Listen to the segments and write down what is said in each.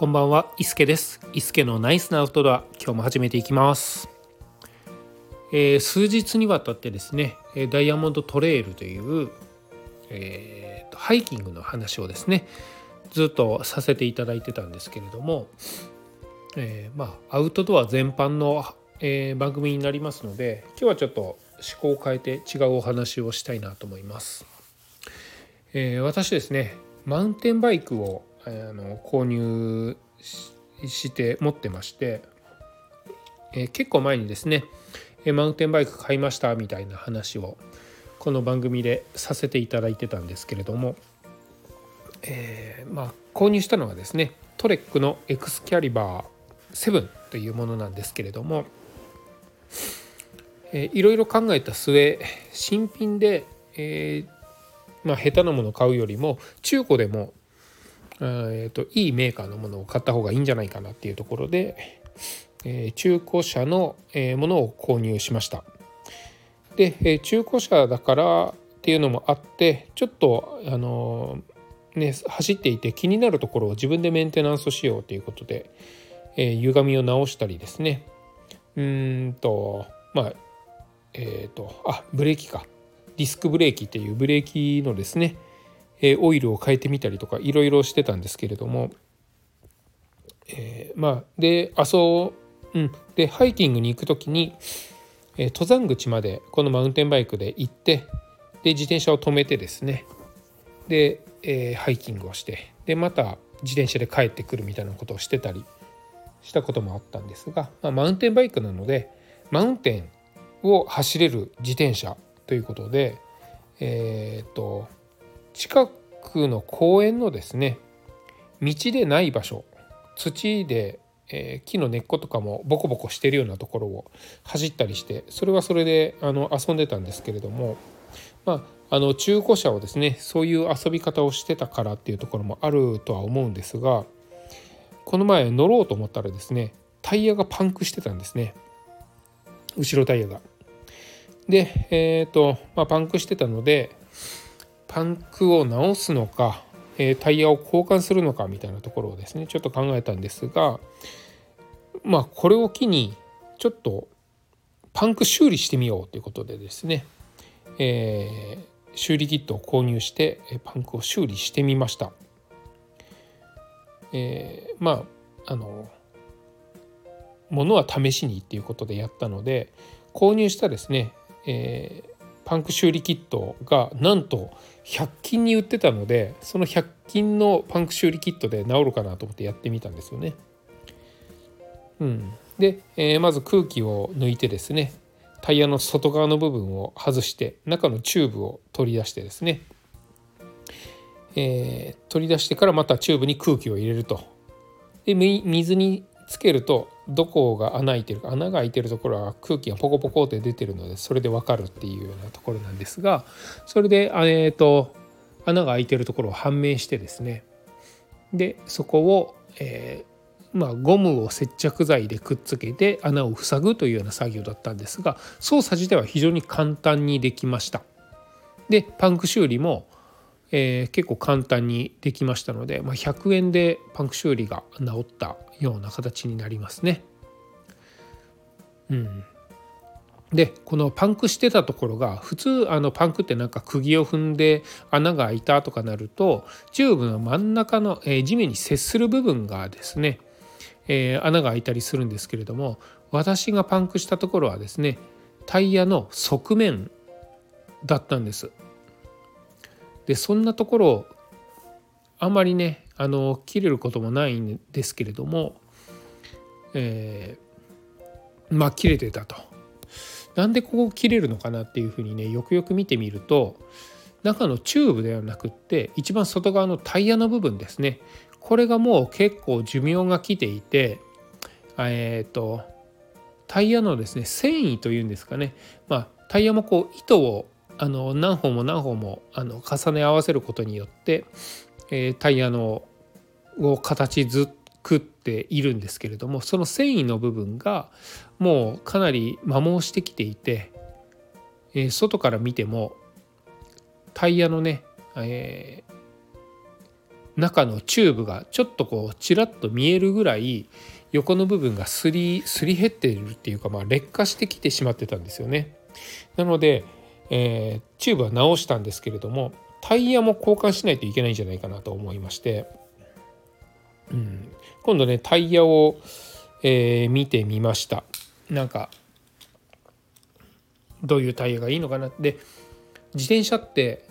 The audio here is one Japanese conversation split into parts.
こんばんは、伊助です。伊助のナイスなアウトドア、今日も始めていきます。えー、数日にわたってですね、ダイヤモンドトレイルという、えー、ハイキングの話をですね、ずっとさせていただいてたんですけれども、えー、まあアウトドア全般の、え、番組になりますので、今日はちょっと思考を変えて違うお話をしたいなと思います。え、私ですね、マウンテンバイクをあの購入して持ってまして、え、結構前にですねマウンテンバイク買いましたみたいな話をこの番組でさせていただいてたんですけれども、えー、まあ購入したのはですねトレックのエクスキャリバー7というものなんですけれども、え、いろいろ考えた末新品で、えー、まあ、下手なもの買うよりも中古でもえーと、いいメーカーのものを買った方がいいんじゃないかなっていうところで、えー、中古車の、えー、ものを購入しました。で、えー、中古車だからっていうのもあってちょっとあのね走っていて気になるところを自分でメンテナンスしようということで、えー、歪みを直したりですねうんとまあえっ、とあブレーキかディスクブレーキっていうブレーキのですねえオイルを変えてみたりとかいろいろしてたんですけれども、えー、まあで阿蘇、うん、でハイキングに行く時に、えー、登山口までこのマウンテンバイクで行ってで自転車を止めてですね。で、えー、ハイキングをしてでまた自転車で帰ってくるみたいなことをしてたりしたこともあったんですが、まあ、マウンテンバイクなのでマウンテンを走れる自転車ということでえっ、と近くの公園のですね道でない場所土で、えー、木の根っことかもボコボコしてるようなところを走ったりしてそれはそれであの遊んでたんですけれどもまあの中古車をですねそういう遊び方をしてたからっていうところもあるとは思うんですがこの前乗ろうと思ったらですねタイヤがパンクしてたんですね後ろタイヤが。でえっ、ー、と、まあ、パンクしてたのでパンクを直すのか、えタイヤを交換するのかみたいなところをですねちょっと考えたんですがまあこれを機にちょっとパンク修理してみようということでですね、えー、修理キットを購入してパンクを修理してみました。えー、まああのものは試しにっていうことでやったので購入したですね、えー、パンク修理キットがなんと100均に売ってたのでその100均のパンク修理キットで治るかなと思ってやってみたんですよね。うん、で、えー、まず空気を抜いてですねタイヤの外側の部分を外して中のチューブを取り出してですね、えー、取り出してからまたチューブに空気を入れると。で水につけるとどこが穴開いてるか穴が開いてるところは空気がポコポコって出てるのでそれで分かるっていうようなところなんですがそれで、えーと、穴が開いてるところを判明してですねでそこを、えー、まあ、ゴムを接着剤でくっつけて穴を塞ぐというような作業だったんですが操作自体は非常に簡単にできました。でパンク修理もえー、結構簡単にできましたので、まあ、100円でパンク修理が治ったような形になりますね。うん、でこのパンクしてたところが普通あのパンクってなんか釘を踏んで穴が開いたとかなるとチューブの真ん中の、えー、地面に接する部分がですね、えー、穴が開いたりするんですけれども私がパンクしたところはですねタイヤの側面だったんです。でそんなところあんまりねあの切れることもないんですけれども、えー、まあ切れてたと。なんでここ切れるのかなっていうふうにねよくよく見てみると中のチューブではなくって一番外側のタイヤの部分ですねこれがもう結構寿命が来ていてえっ、ー、とタイヤのですね繊維というんですかねまあタイヤもこう糸をあの何本も何本もあの重ね合わせることによって、えー、タイヤのを形作っているんですけれどもその繊維の部分がもうかなり摩耗してきていて、えー、外から見てもタイヤのね、えー、中のチューブがちょっとこうちらっと見えるぐらい横の部分がすりすり減っているっていうか、まあ、劣化してきてしまってたんですよね。なので、えー、チューブは直したんですけれどもタイヤも交換しないといけないんじゃないかなと思いまして、うん、今度ねタイヤを、えー、見てみました。なんかどういうタイヤがいいのかな。って自転車って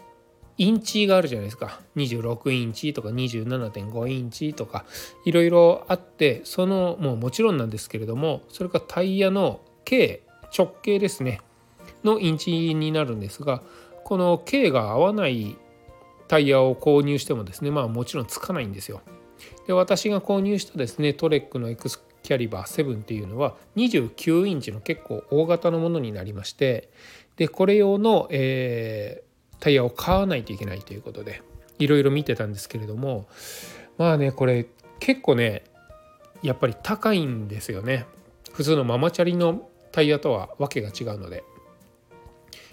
インチがあるじゃないですか。26インチとか27.5インチとかいろいろあってそのもうもちろんなんですけれどもそれかタイヤの径直径ですね。のインチになるんですがこの径が合わないタイヤを購入してもですねまあもちろんつかないんですよ。で私が購入したですねトレックのエクスキャリバー7っていうのは29インチの結構大型のものになりましてでこれ用の、えタイヤを買わないといけないということでいろいろ見てたんですけれどもまあねこれ結構ねやっぱり高いんですよね普通のママチャリのタイヤとはわけが違うので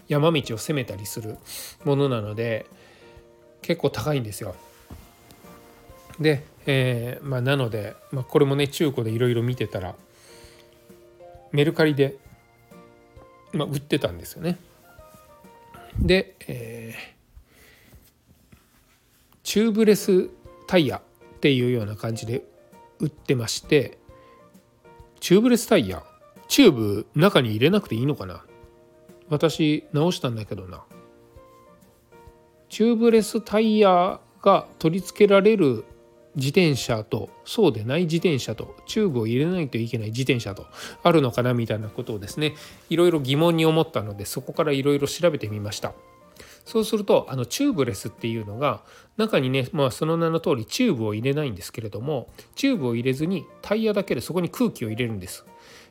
山道を攻めたりするものなので結構高いんですよ。で、えー、まあ、なので、まあ、これもね中古でいろいろ見てたらメルカリで、まあ、売ってたんですよね。で、えー、チューブレスタイヤっていうような感じで売ってましてチューブレスタイヤチューブ中に入れなくていいのかな？私直したんだけどな。チューブレスタイヤが取り付けられる自転車とそうでない自転車とチューブを入れないといけない自転車とあるのかなみたいなことをですねいろいろ疑問に思ったのでそこからいろいろ調べてみました。そうするとあのチューブレスっていうのが中にね、まあ、その名の通りチューブを入れないんですけれどもチューブを入れずにタイヤだけでそこに空気を入れるんです。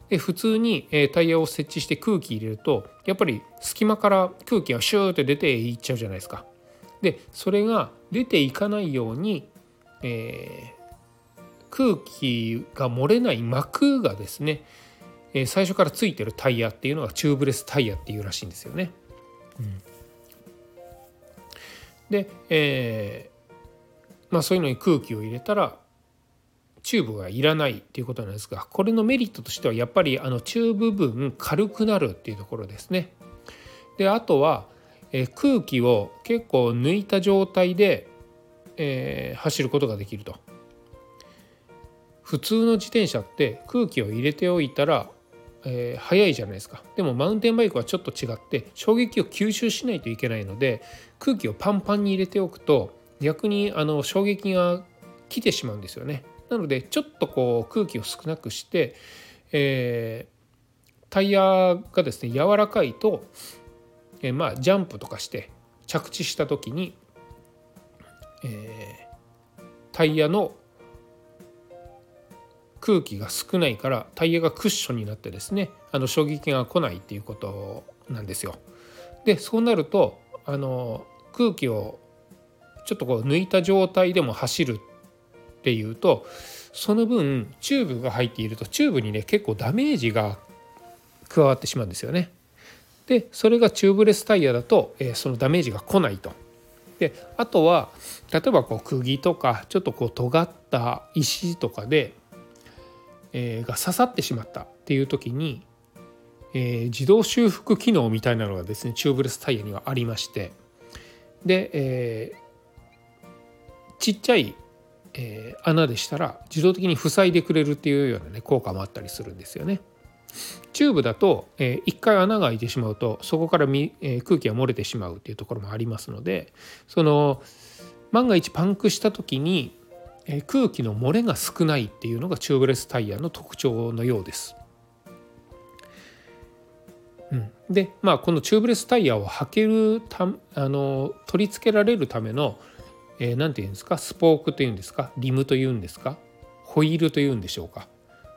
で普通に、えタイヤを設置して空気入れるとやっぱり隙間から空気がシューって出ていっちゃうじゃないですかでそれが出ていかないようにえー、空気が漏れない膜がですね、え、最初からついてるタイヤっていうのがチューブレスタイヤっていうらしいんですよね。うん、で、えー、まあそういうのに空気を入れたらチューブがいらないっていうことなんですがこれのメリットとしてはやっぱりあのチューブ分軽くなるっていうところですね。であとは、え、空気を結構抜いた状態でえー、走ることができると。普通の自転車って空気を入れておいたら、えー、速いじゃないですか。でもマウンテンバイクはちょっと違って衝撃を吸収しないといけないので空気をパンパンに入れておくと逆にあの衝撃が来てしまうんですよね。なのでちょっとこう空気を少なくして、えー、タイヤがですね柔らかいと、えー、まあジャンプとかして着地した時にえー、タイヤの空気が少ないからタイヤがクッションになってですねあの衝撃が来ないっていうことなんですよ。でそうなるとあの空気をちょっとこう抜いた状態でも走るっていうとその分チューブが入っているとチューブにね結構ダメージが加わってしまうんですよね。でそれがチューブレスタイヤだと、えー、そのダメージが来ないと。であとは例えばこう釘とかちょっとこう尖った石とかで、えー、が刺さってしまったっていう時に、えー、自動修復機能みたいなのがですねチューブレスタイヤにはありましてで、え、ちっちゃい、えー、穴でしたら自動的に塞いでくれるっていうようなね効果もあったりするんですよね。チューブだと、えー、1回穴が開いてしまうとそこからみ、えー、空気が漏れてしまうっていうところもありますのでその万が一パンクした時に、えー、空気の漏れが少ないっていうのがチューブレスタイヤの特徴のようです。うん、でまあこのチューブレスタイヤを履けるたあの取り付けられるための何、えー、て言うんですか？スポークというんですか？リムというんですか？ホイールというんでしょうか？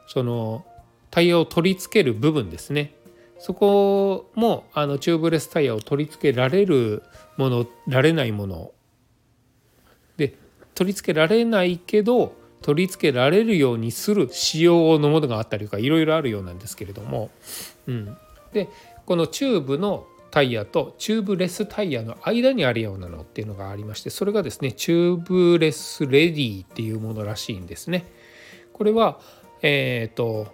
そのタイヤを取り付ける部分ですね。そこもあのチューブレスタイヤを取り付けられるものられないもの。で取り付けられないけど取り付けられるようにする仕様のものがあったりとかいろいろあるようなんですけれども、うん、でこのチューブのタイヤとチューブレスタイヤの間にあるようなのっていうのがありましてそれがですねチューブレスレディっていうものらしいんですね。これはえっ、ー、と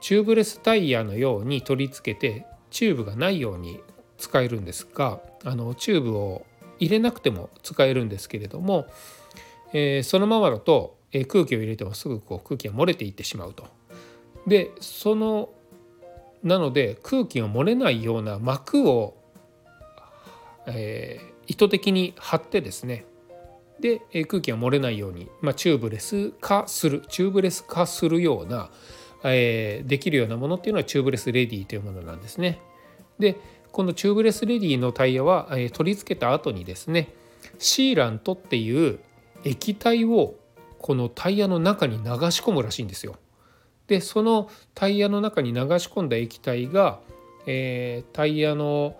チューブレスタイヤのように取り付けてチューブがないように使えるんですがあのチューブを入れなくても使えるんですけれども、えー、そのままだと、えー、空気を入れてもすぐこう空気が漏れていってしまうと。でそのなので空気が漏れないような膜を、えー、意図的に貼ってですねでえ空気が漏れないように、まあ、チューブレス化するチューブレス化するような、えー、できるようなものっていうのはチューブレスレディーというものなんですね。でこのチューブレスレディーのタイヤは、え、取り付けた後にですねシーラントっていう液体をこのタイヤの中に流し込むらしいんですよ。でそのタイヤの中に流し込んだ液体が、えー、タイヤの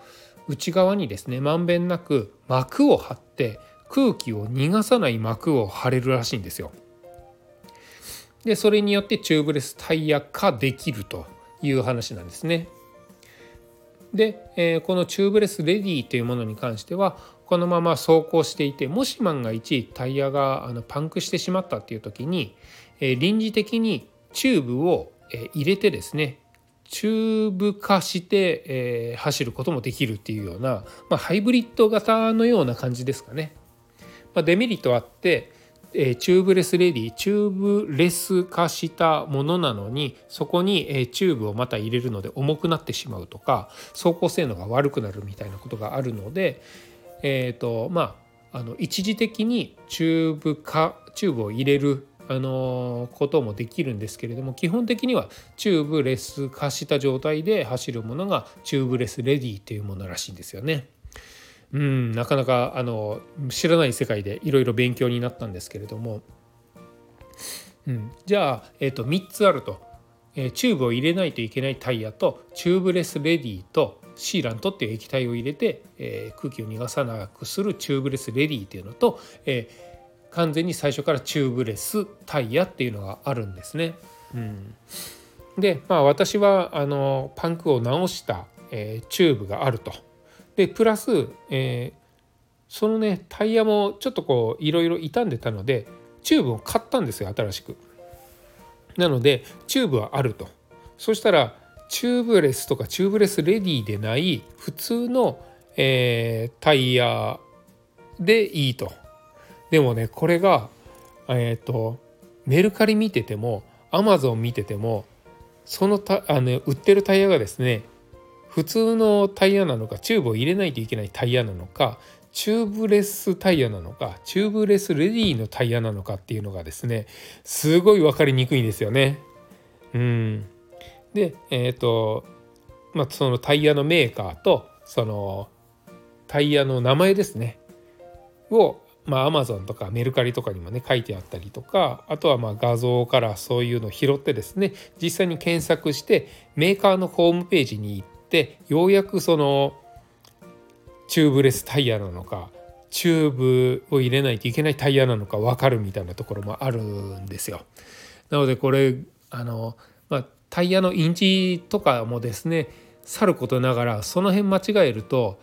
内側にですねまんべんなく膜を張って空気を逃がさない膜を張れるらしいんですよ。でそれによってチューブレスタイヤ化できるという話なんですね。で、えー、このチューブレスレディというものに関してはこのまま走行していてもし万が一タイヤがあのパンクしてしまったっていう時に、えー、臨時的にチューブを入れてですねチューブ化して、えー、走ることもできるっていうような、まあ、ハイブリッド型のような感じですかね。まあ、デメリットあって、えー、チューブレスレディチューブレス化したものなのにそこに、えー、チューブをまた入れるので重くなってしまうとか走行性能が悪くなるみたいなことがあるので、えーとまあ、あの一時的にチューブ化チューブを入れるあのこともできるんですけれども基本的にはチューブレス化した状態で走るものがチューブレスレディというものらしいんですよね。うん、なかなかあの知らない世界でいろいろ勉強になったんですけれども、うん、じゃあ、えー、と3つあると、えー、チューブを入れないといけないタイヤとチューブレスレディとシーラントっていう液体を入れて、えー、空気を逃がさなくするチューブレスレディっていうのと、えー、完全に最初からチューブレスタイヤっていうのがあるんですね。うん、でまあ私はあのパンクを直した、えー、チューブがあると。でプラス、えー、そのねタイヤもちょっとこういろいろ傷んでたのでチューブを買ったんですよ新しく。なのでチューブはあると。そしたらチューブレスとかチューブレスレディでない普通の、えー、タイヤでいいと。でもねこれがえっ、ー、とメルカリ見ててもアマゾン見ててもそのたあの売ってるタイヤがですね普通のタイヤなのかチューブを入れないといけないタイヤなのかチューブレスタイヤなのかチューブレスレディのタイヤなのかっていうのがですねすごい分かりにくいんですよね。うん、でえっ、ー、とまあそのタイヤのメーカーとそのタイヤの名前ですねをまあ、Amazon とかメルカリとかにもね書いてあったりとかあとはまあ画像からそういうのを拾ってですね実際に検索してメーカーのホームページに行ってようやくそのチューブレスタイヤなのかチューブを入れないといけないタイヤなのか分かるみたいなところもあるんですよ。なのでこれあの、まあ、タイヤのインチとかもですねさることながらその辺間違えると,、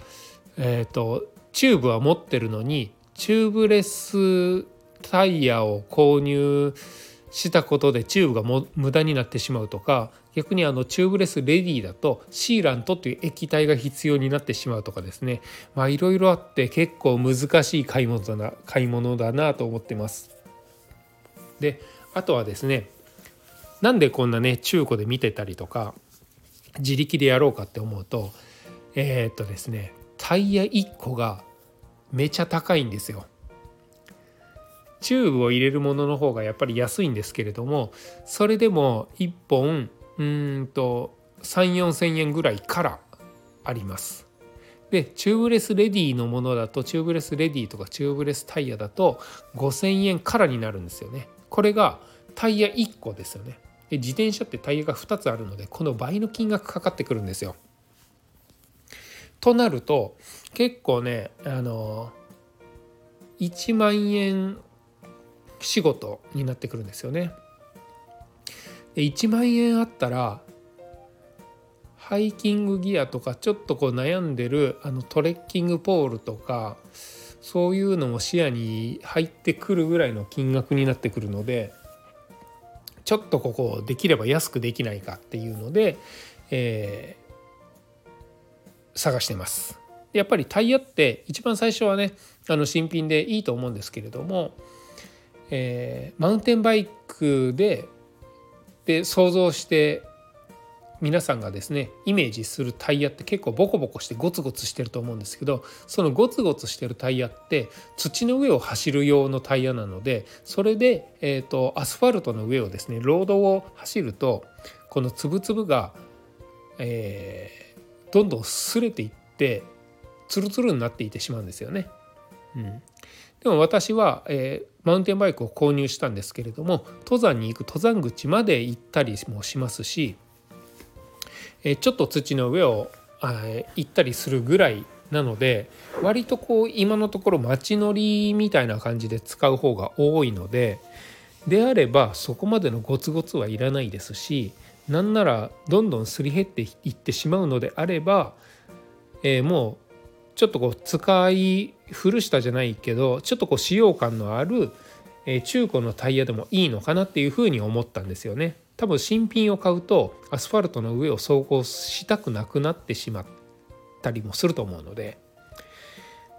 えーとチューブは持ってるのにチューブレスタイヤを購入したことでチューブがも無駄になってしまうとか逆にあのチューブレスレディだとシーラントという液体が必要になってしまうとかですねまあいろいろあって結構難しい買い物だな買い物だなと思ってます。であとはですねなんでこんなね中古で見てたりとか自力でやろうかって思うとえー、っとですねタイヤ1個がめちゃ高いんですよ。チューブを入れるものの方がやっぱり安いんですけれどもそれでも1本うんと3,4,000円ぐらいからあります。でチューブレスレディのものだとチューブレスレディとかチューブレスタイヤだと5,000円からになるんですよね。これがタイヤ1個ですよね。で自転車ってタイヤが2つあるのでこの倍の金額かかってくるんですよ。となると結構ねあの1万円仕事になってくるんですよね。で1万円あったらハイキングギアとかちょっとこう悩んでるあのトレッキングポールとかそういうのも視野に入ってくるぐらいの金額になってくるのでちょっとここできれば安くできないかっていうので、え、探してます。やっぱりタイヤって一番最初はねあの新品でいいと思うんですけれども、えー、マウンテンバイクでで想像して皆さんがですねイメージするタイヤって結構ボコボコしてゴツゴツしてると思うんですけどそのゴツゴツしてるタイヤって土の上を走る用のタイヤなのでそれで、えーと、アスファルトの上をですねロードを走るとこの粒々が、えー、どんどん擦れていってツルツルになっていってしまうんですよね。うん、でも私は、えー、マウンテンバイクを購入したんですけれども登山に行く登山口まで行ったりもしますしえちょっと土の上を行ったりするぐらいなので割とこう今のところ街乗りみたいな感じで使う方が多いのでであればそこまでのゴツゴツはいらないですしなんならどんどんすり減っていってしまうのであれば、えー、もうちょっとこう使い古したじゃないけどちょっとこう使用感のある、え中古のタイヤでもいいのかなっていうふうに思ったんですよね。多分新品を買うとアスファルトの上を走行したくなくなってしまったりもすると思うので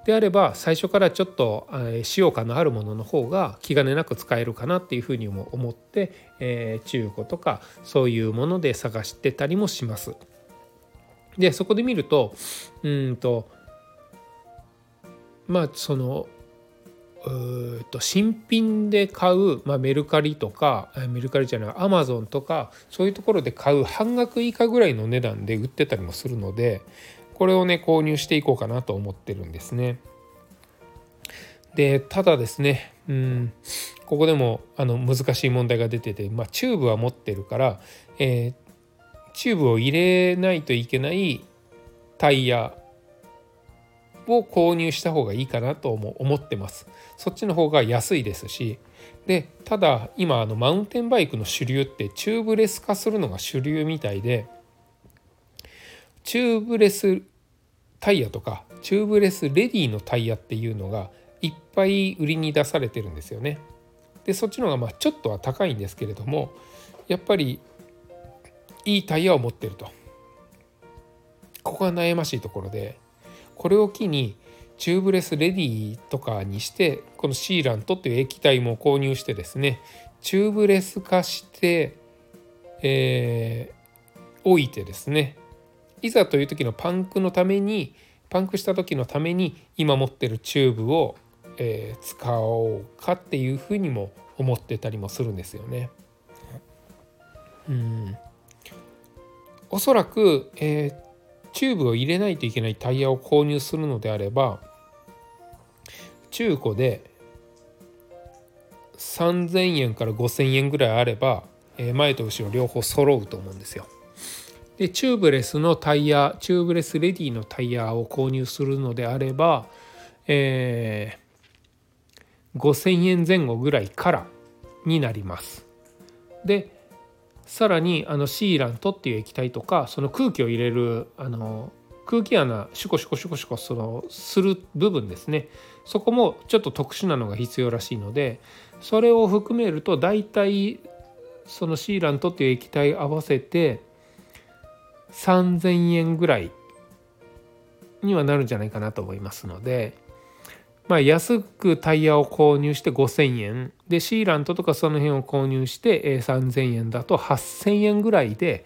であれば最初からちょっと使用感のあるものの方が気兼ねなく使えるかなっていうふうにも思って、えー、中古とかそういうもので探してたりもします。でそこで見るとうんとまあそのうと新品で買う、まあ、メルカリとかメルカリじゃないアマゾンとかそういうところで買う半額以下ぐらいの値段で売ってたりもするのでこれをね購入していこうかなと思ってるんですね。でただですねうんここでもあの難しい問題が出てて、まあ、チューブは持ってるから、えー、チューブを入れないといけないタイヤを購入した方がいいかなと思ってます。そっちの方が安いですしでただ今あのマウンテンバイクの主流ってチューブレス化するのが主流みたいでチューブレスタイヤとかチューブレスレディのタイヤっていうのがいっぱい売りに出されてるんですよね。でそっちの方がまあちょっとは高いんですけれどもやっぱりいいタイヤを持ってると。ここが悩ましいところでこれを機にチューブレスレディとかにしてこのシーラントっていう液体も購入してですねチューブレス化して、えー、置いてですねいざという時のパンクのためにパンクした時のために今持ってるチューブを、えー、使おうかっていうふうにも思ってたりもするんですよね。うんおそらく、えー、チューブを入れないといけないタイヤを購入するのであれば中古で3,000円から5,000円ぐらいあればえ前と後ろ両方揃うと思うんですよ。でチューブレスのタイヤチューブレスレディのタイヤを購入するのであれば、えー、5,000円前後ぐらいからになります。でさらにあのシーラントっていう液体とかその空気を入れるあの空気穴シュコシュコシュコシュコそのする部分ですねそこもちょっと特殊なのが必要らしいのでそれを含めると大体そのシーラントっていう液体合わせて3000円ぐらいにはなるんじゃないかなと思いますのでまあ、安くタイヤを購入して5,000円でシーラントとかその辺を購入して3,000円だと8,000円ぐらいで、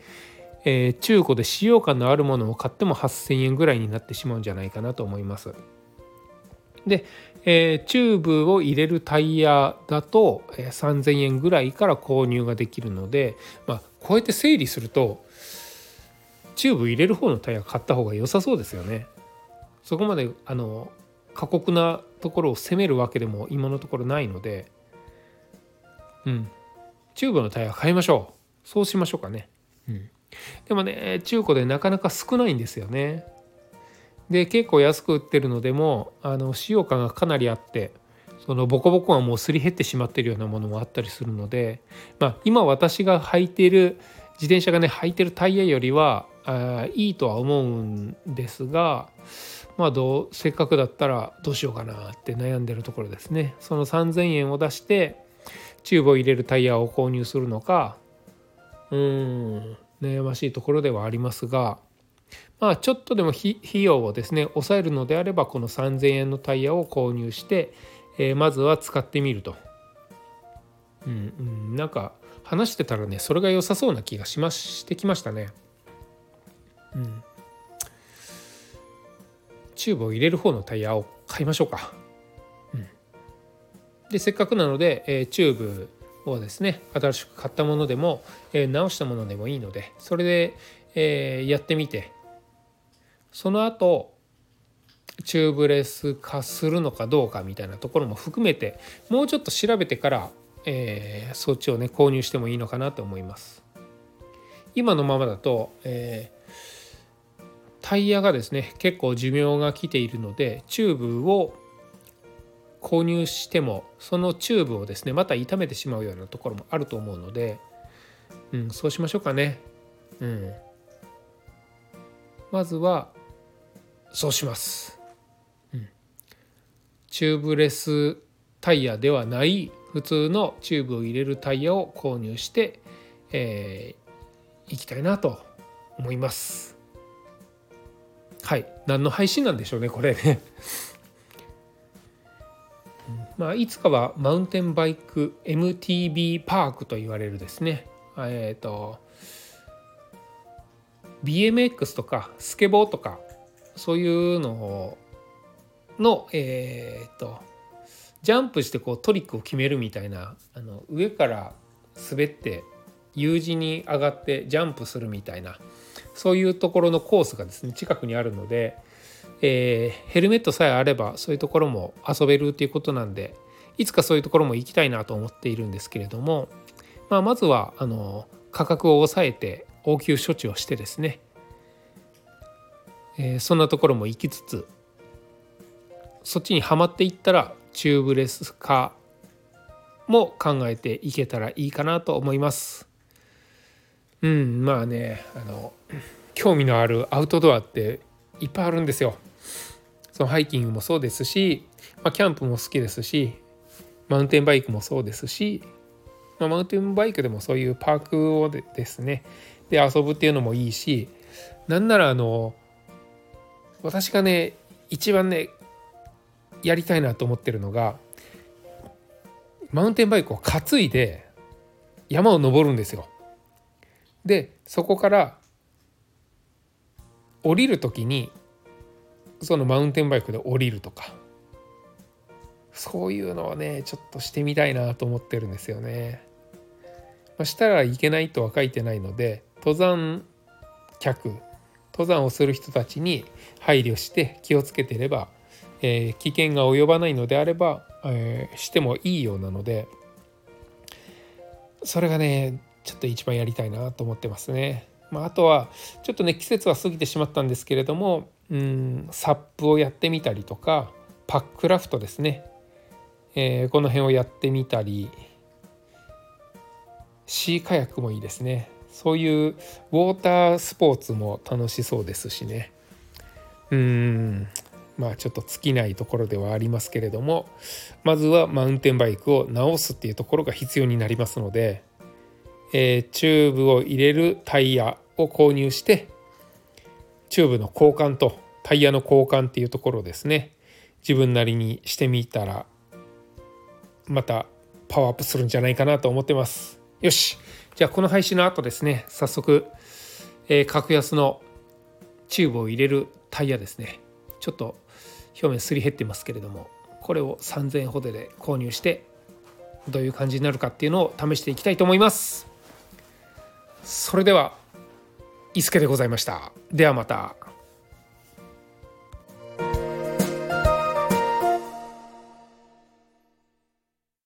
えー、中古で使用感のあるものを買っても8,000円ぐらいになってしまうんじゃないかなと思います。で、えー、チューブを入れるタイヤだと、えー、3,000円ぐらいから購入ができるので、まあ、こうやって整理するとチューブ入れる方のタイヤ買った方が良さそうですよね。そこまであの過酷なところを攻めるわけでも今のところないので。うん。チューブのタイヤ買いましょう。そうしましょうかね。うん。でもね中古でなかなか少ないんですよね。で結構安く売ってるのでもあの使用感がかなりあってそのボコボコはもうすり減ってしまってるようなものもあったりするので、まあ、今私が履いている自転車がね履いてるタイヤよりはあいいとは思うんですがまあどうせっかくだったらどうしようかなって悩んでるところですねその3,000円を出してチューブを入れるタイヤを購入するのかうん悩ましいところではありますがまあちょっとでも費用をですね抑えるのであればこの3,000円のタイヤを購入して、えー、まずは使ってみると。うん、うん、なんか話してたらねそれが良さそうな気がしましてきましたね。うん、チューブを入れる方のタイヤを買いましょうか。うん、でせっかくなので、えー、チューブをですね新しく買ったものでも、えー、直したものでもいいのでそれで、えー、やってみてその後チューブレス化するのかどうかみたいなところも含めてもうちょっと調べてから、えー、そっちをね購入してもいいのかなと思います。今のままだと、えー、タイヤがですね結構寿命が来ているのでチューブを購入してもそのチューブをですねまた傷めてしまうようなところもあると思うので、うん、そうしましょうかね。うん、まずはそうします、うん、チューブレスタイヤではない普通のチューブを入れるタイヤを購入して、えー、いきたいなと思います。はい。何の配信なんでしょうねこれね。まあ、いつかはマウンテンバイク MTB パークと言われるですね。えっ、ー、と BMX とかスケボーとかそういうのをのえっ、ー、とジャンプしてこうトリックを決めるみたいなあの上から滑って U 字に上がってジャンプするみたいなそういうところのコースがですね近くにあるので、えー、ヘルメットさえあればそういうところも遊べるっていうことなんでいつかそういうところも行きたいなと思っているんですけれども、まあ、まずはあの価格を抑えて応急処置をしてですね、えー、そんなところも行きつつそっちにはまっていったらチューブレス化も考えていけたらいいかなと思います。うんまあねあの興味のあるアウトドアっていっぱいあるんですよ。そのハイキングもそうですし、まあ、キャンプも好きですしマウンテンバイクもそうですし、まあ、マウンテンバイクでもそういうパークをでですねで遊ぶっていうのもいいしなんならあの私がね一番ねやりたいなと思ってるのがマウンテンバイクを担いで山を登るんですよ。でそこから降りる時にそのマウンテンバイクで降りるとかそういうのをねちょっとしてみたいなと思ってるんですよね。まあ、したらいけないとは書いてないので登山客登山をする人たちに配慮して気をつけてればえー、危険が及ばないのであれば、えー、してもいいようなのでそれがねちょっと一番やりたいなと思ってますね。まあ、あとはちょっとね季節は過ぎてしまったんですけれどもうんサップをやってみたりとかパックラフトですね、えー、この辺をやってみたりシーカヤックもいいですね。そういうウォータースポーツも楽しそうですしね。うんまあちょっと尽きないところではありますけれどもまずはマウンテンバイクを直すっていうところが必要になりますので、えー、チューブを入れるタイヤを購入してチューブの交換とタイヤの交換っていうところですね自分なりにしてみたらまたパワーアップするんじゃないかなと思ってます。よし。じゃあこの配信の後ですね早速、えー、格安のチューブを入れるタイヤですね。ちょっと表面すり減ってますけれどもこれを3000円ほどで購入してどういう感じになるかっていうのを試していきたいと思います。それでは伊助でございました。ではまた。